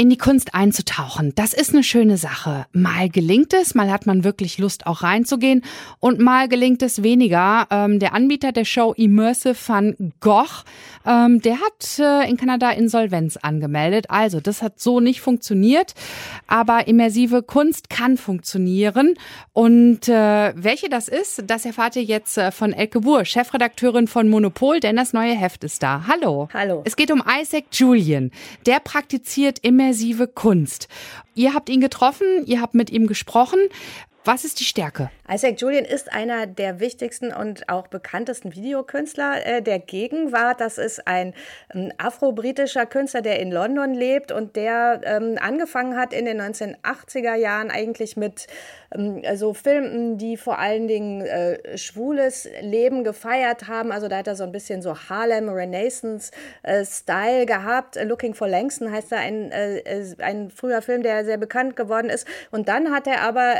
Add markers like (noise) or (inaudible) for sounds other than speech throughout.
in die Kunst einzutauchen. Das ist eine schöne Sache. Mal gelingt es, mal hat man wirklich Lust auch reinzugehen und mal gelingt es weniger. Ähm, der Anbieter der Show Immersive van Gogh, ähm, der hat äh, in Kanada Insolvenz angemeldet. Also das hat so nicht funktioniert, aber immersive Kunst kann funktionieren. Und äh, welche das ist, das erfahrt ihr jetzt äh, von Elke Buhr, Chefredakteurin von Monopol, denn das neue Heft ist da. Hallo. Hallo. Es geht um Isaac Julian. Der praktiziert immersive immersive Kunst. Ihr habt ihn getroffen, ihr habt mit ihm gesprochen. Was ist die Stärke? Isaac Julian ist einer der wichtigsten und auch bekanntesten Videokünstler äh, der Gegenwart. Das ist ein ähm, afro-britischer Künstler, der in London lebt und der ähm, angefangen hat in den 1980er Jahren eigentlich mit ähm, so Filmen, die vor allen Dingen äh, schwules Leben gefeiert haben. Also da hat er so ein bisschen so Harlem Renaissance äh, gehabt. Looking for Langston heißt da ein, ein früher Film, der sehr bekannt geworden ist. Und dann hat er aber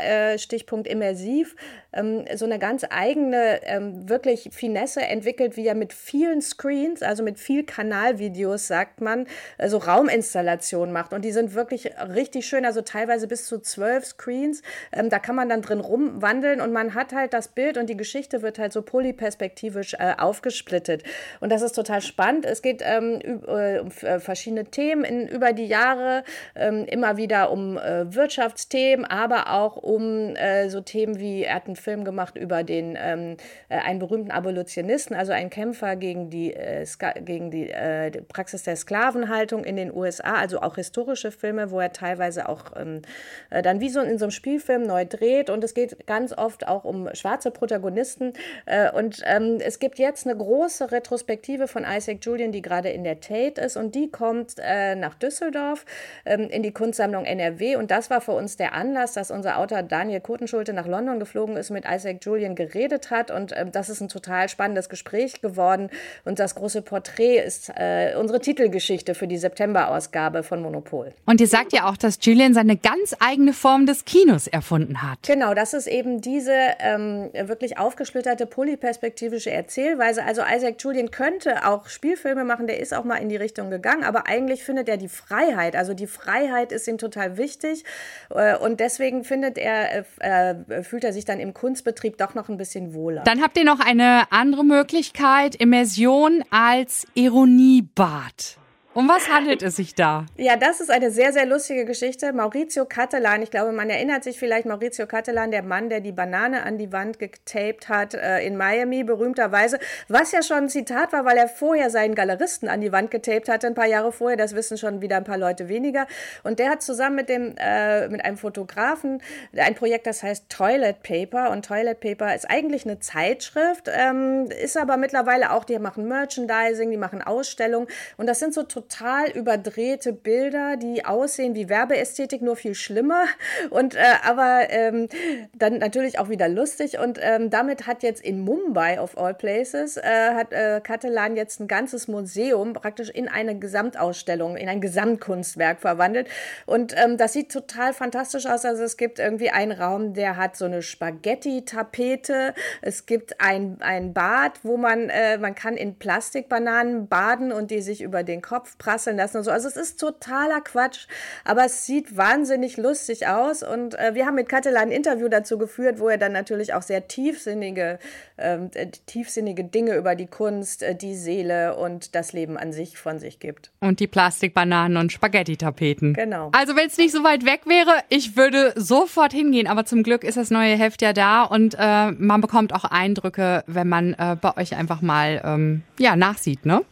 Stichpunkt immersiv, ähm, so eine ganz eigene, ähm, wirklich Finesse entwickelt, wie er mit vielen Screens, also mit viel Kanalvideos, sagt man, äh, so Rauminstallationen macht. Und die sind wirklich richtig schön, also teilweise bis zu zwölf Screens. Ähm, da kann man dann drin rumwandeln und man hat halt das Bild und die Geschichte wird halt so polyperspektivisch äh, aufgesplittet. Und das ist total spannend. Es geht ähm, äh, um äh, verschiedene Themen in, über die Jahre, ähm, immer wieder um äh, Wirtschaftsthemen, aber auch um äh, so Themen wie, er hat einen Film gemacht über den, ähm, äh, einen berühmten Abolitionisten, also einen Kämpfer gegen die, äh, gegen äh, die, Praxis der Sklavenhaltung in den USA, also auch historische Filme, wo er teilweise auch ähm, äh, dann wie so in so einem Spielfilm neu dreht. Und es geht ganz oft auch um schwarze Protagonisten. Äh, und ähm, es gibt jetzt eine große Retrospektive von Isaac Julian, die gerade in der Tate ist. Und die kommt nach Düsseldorf ähm, in die Kunstsammlung NRW und das war für uns der Anlass, dass unser Autor Daniel Kotenschulte nach London geflogen ist, mit Isaac Julian geredet hat. Und ähm, das ist ein total spannendes Gespräch geworden. Und das große Porträt ist äh, unsere Titelgeschichte für die September-Ausgabe von Monopol. Und ihr sagt ja auch, dass Julian seine ganz eigene Form des Kinos erfunden hat. Genau, das ist eben diese ähm, wirklich aufgesplitterte polyperspektivische Erzählweise. Also Isaac Julian könnte auch Spielfilme machen, der ist auch mal in die Richtung gegangen, aber eigentlich findet er die Freiheit. Also die Freiheit ist ihm total wichtig. Äh, und deswegen findet er, äh, fühlt er sich dann im Kunstbetrieb doch noch ein bisschen wohler. Dann habt ihr noch eine andere Möglichkeit, Immersion als Ironiebad. Um was handelt es sich da? Ja, das ist eine sehr, sehr lustige Geschichte. Maurizio Cattelan, ich glaube, man erinnert sich vielleicht, Maurizio Cattelan, der Mann, der die Banane an die Wand getaped hat äh, in Miami, berühmterweise, was ja schon ein Zitat war, weil er vorher seinen Galeristen an die Wand getaped hatte, ein paar Jahre vorher, das wissen schon wieder ein paar Leute weniger. Und der hat zusammen mit, dem, äh, mit einem Fotografen ein Projekt, das heißt Toilet Paper. Und Toilet Paper ist eigentlich eine Zeitschrift, ähm, ist aber mittlerweile auch, die machen Merchandising, die machen Ausstellungen. Und das sind so total überdrehte Bilder, die aussehen wie Werbeästhetik, nur viel schlimmer. (laughs) Und äh, aber ähm, dann natürlich auch wieder lustig. Und ähm, damit hat jetzt in Mumbai, of all places, äh, hat äh, Catalan jetzt ein ganzes Museum praktisch in eine Gesamtausstellung, in ein Gesamtkunstwerk verwandelt. Und ähm, das sieht total fantastisch aus. Also es gibt irgendwie einen Raum, der hat so eine Spaghetti-Tapete. Es gibt ein, ein Bad, wo man, äh, man kann in Plastikbananen baden und die sich über den Kopf prasseln lassen und so. Also es ist totaler Quatsch, aber es sieht wahnsinnig lustig aus. Und äh, wir haben mit Katela ein Interview dazu geführt, wo er dann natürlich auch sehr tiefsinnige, ähm, äh, tiefsinnige Dinge über die Kunst, äh, die Seele und das Leben an sich von sich gibt. Und die Plastikbananen und Spaghetti-Tapeten. Genau. Also wenn es nicht so weit weg wäre, ich würde sofort hingehen. Aber zum Glück ist das neue Heft ja da und äh, man bekommt auch Eindrücke, wenn man äh, bei euch einfach mal ähm, ja nachsieht, ne?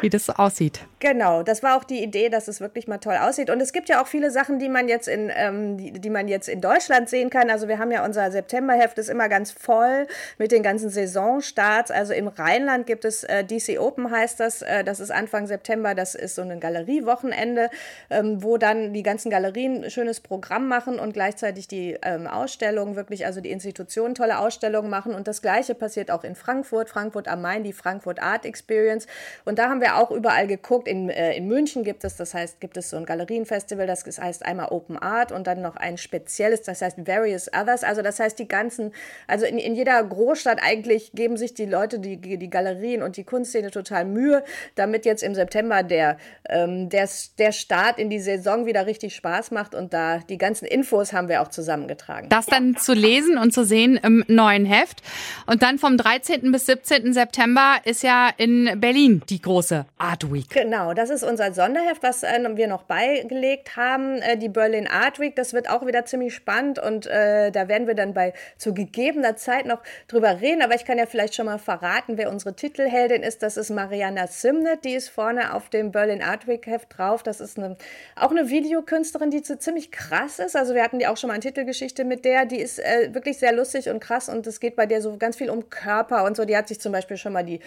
Wie das aussieht. Genau, das war auch die Idee, dass es wirklich mal toll aussieht. Und es gibt ja auch viele Sachen, die man jetzt in, ähm, die, die man jetzt in Deutschland sehen kann. Also wir haben ja unser Septemberheft ist immer ganz voll mit den ganzen Saisonstarts. Also im Rheinland gibt es äh, DC Open heißt das. Äh, das ist Anfang September. Das ist so ein Galeriewochenende, ähm, wo dann die ganzen Galerien ein schönes Programm machen und gleichzeitig die ähm, Ausstellungen wirklich, also die Institutionen tolle Ausstellungen machen. Und das Gleiche passiert auch in Frankfurt, Frankfurt am Main, die Frankfurt Art Experience. Und da haben wir auch überall geguckt. In in, äh, in München gibt es, das heißt, gibt es so ein Galerienfestival, das heißt einmal Open Art und dann noch ein spezielles, das heißt Various Others. Also das heißt, die ganzen, also in, in jeder Großstadt eigentlich geben sich die Leute, die, die Galerien und die Kunstszene total Mühe, damit jetzt im September der, ähm, der, der Start in die Saison wieder richtig Spaß macht und da die ganzen Infos haben wir auch zusammengetragen. Das dann zu lesen und zu sehen im neuen Heft. Und dann vom 13. bis 17. September ist ja in Berlin die große Art Week. Genau, das ist unser Sonderheft, was äh, wir noch beigelegt haben. Äh, die Berlin Art Week, das wird auch wieder ziemlich spannend und äh, da werden wir dann bei zu gegebener Zeit noch drüber reden. Aber ich kann ja vielleicht schon mal verraten, wer unsere Titelheldin ist. Das ist Mariana Simnet, die ist vorne auf dem Berlin Art Week Heft drauf. Das ist eine, auch eine Videokünstlerin, die so ziemlich krass ist. Also wir hatten die auch schon mal eine Titelgeschichte mit der. Die ist äh, wirklich sehr lustig und krass und es geht bei der so ganz viel um Körper und so. Die hat sich zum Beispiel schon mal die,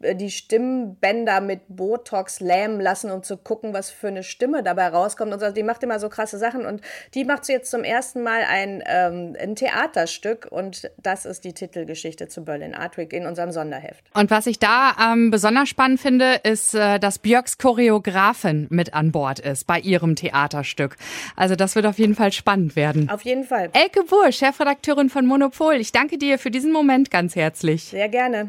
die Stimmbänder mit Botox lähmen lassen, um zu gucken, was für eine Stimme dabei rauskommt. Und so. Die macht immer so krasse Sachen und die macht sie jetzt zum ersten Mal ein, ähm, ein Theaterstück und das ist die Titelgeschichte zu Berlin Art Week in unserem Sonderheft. Und was ich da ähm, besonders spannend finde, ist, äh, dass Björks Choreografin mit an Bord ist bei ihrem Theaterstück. Also das wird auf jeden Fall spannend werden. Auf jeden Fall. Elke Buhr, Chefredakteurin von Monopol. Ich danke dir für diesen Moment ganz herzlich. Sehr gerne.